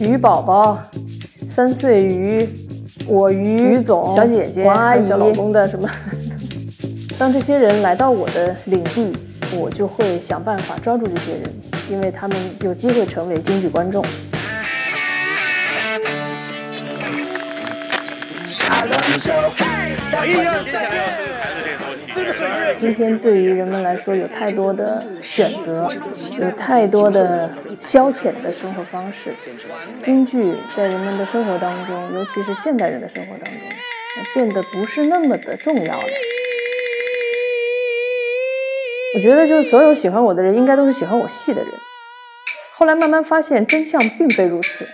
鱼宝宝、三岁鱼、我鱼、于总、小姐姐、王阿姨老公的什么。当这些人来到我的领地，我就会想办法抓住这些人，因为他们有机会成为京剧观众。今天对于人们来说，有太多的选择，有太多的消遣的生活方式。京剧在人们的生活当中，尤其是现代人的生活当中，变得不是那么的重要了。我觉得，就是所有喜欢我的人，应该都是喜欢我戏的人。后来慢慢发现，真相并非如此，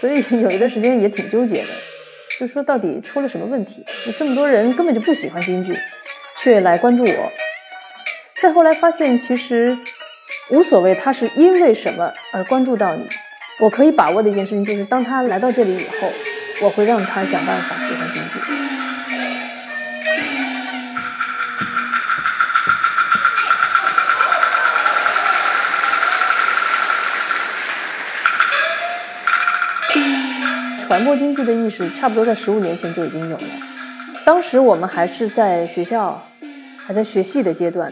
所以有一段时间也挺纠结的，就说到底出了什么问题？这么多人根本就不喜欢京剧。却来关注我，再后来发现其实无所谓，他是因为什么而关注到你。我可以把握的一件事情就是，当他来到这里以后，我会让他想办法喜欢京剧。传播京剧的意识，差不多在十五年前就已经有了。当时我们还是在学校。还在学戏的阶段，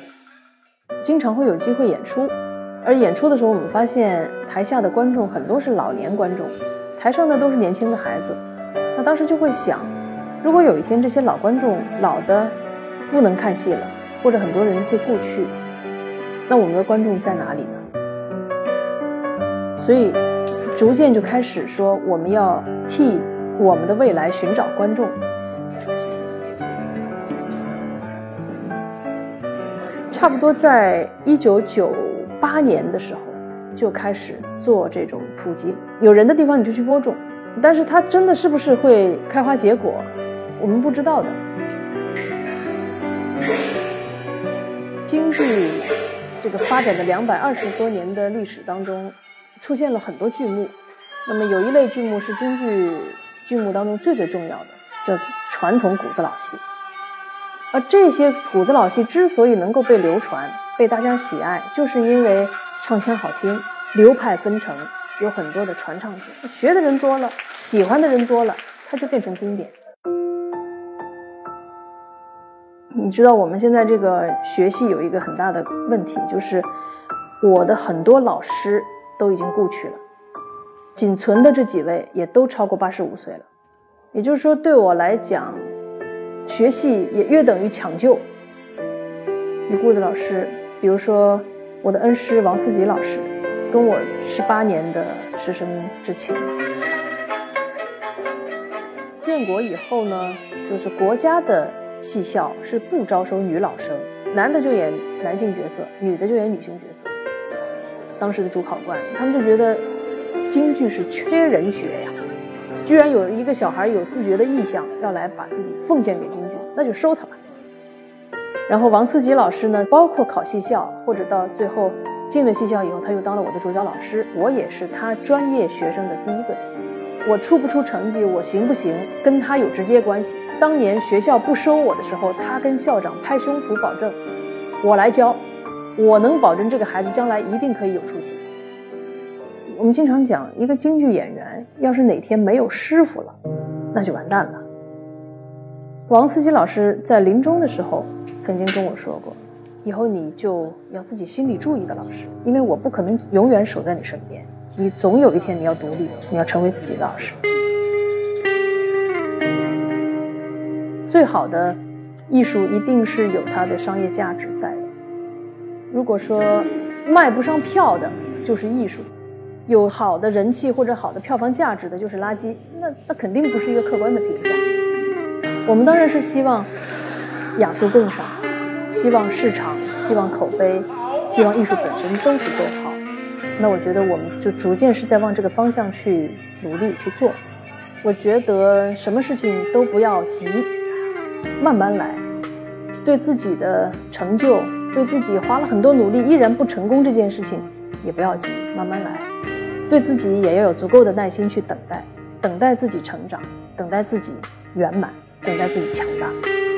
经常会有机会演出，而演出的时候，我们发现台下的观众很多是老年观众，台上的都是年轻的孩子。那当时就会想，如果有一天这些老观众老的不能看戏了，或者很多人会故去，那我们的观众在哪里呢？所以，逐渐就开始说，我们要替我们的未来寻找观众。差不多在一九九八年的时候，就开始做这种普及。有人的地方你就去播种，但是它真的是不是会开花结果，我们不知道的。京剧这个发展的两百二十多年的历史当中，出现了很多剧目。那么有一类剧目是京剧剧目当中最最重要的，叫传统谷子老戏。而这些谷子老戏之所以能够被流传、被大家喜爱，就是因为唱腔好听，流派纷呈，有很多的传唱者，学的人多了，喜欢的人多了，它就变成经典。你知道我们现在这个学戏有一个很大的问题，就是我的很多老师都已经故去了，仅存的这几位也都超过八十五岁了，也就是说，对我来讲。学戏也约等于抢救。已故的老师，比如说我的恩师王思吉老师，跟我十八年的师生之情。建国以后呢，就是国家的戏校是不招收女老生，男的就演男性角色，女的就演女性角色。当时的主考官他们就觉得京剧是缺人学呀。居然有一个小孩有自觉的意向要来把自己奉献给京剧，那就收他吧。然后王思吉老师呢，包括考戏校或者到最后进了戏校以后，他又当了我的主教老师，我也是他专业学生的第一个。我出不出成绩，我行不行，跟他有直接关系。当年学校不收我的时候，他跟校长拍胸脯保证，我来教，我能保证这个孩子将来一定可以有出息。我们经常讲，一个京剧演员要是哪天没有师傅了，那就完蛋了。王思吉老师在临终的时候曾经跟我说过：“以后你就要自己心里住一个老师，因为我不可能永远守在你身边，你总有一天你要独立，你要成为自己的老师。”最好的艺术一定是有它的商业价值在的。如果说卖不上票的，就是艺术。有好的人气或者好的票房价值的，就是垃圾。那那肯定不是一个客观的评价。我们当然是希望雅俗共赏，希望市场，希望口碑，希望艺术本身都足够好。那我觉得我们就逐渐是在往这个方向去努力去做。我觉得什么事情都不要急，慢慢来。对自己的成就，对自己花了很多努力依然不成功这件事情，也不要急，慢慢来。对自己也要有足够的耐心去等待，等待自己成长，等待自己圆满，等待自己强大。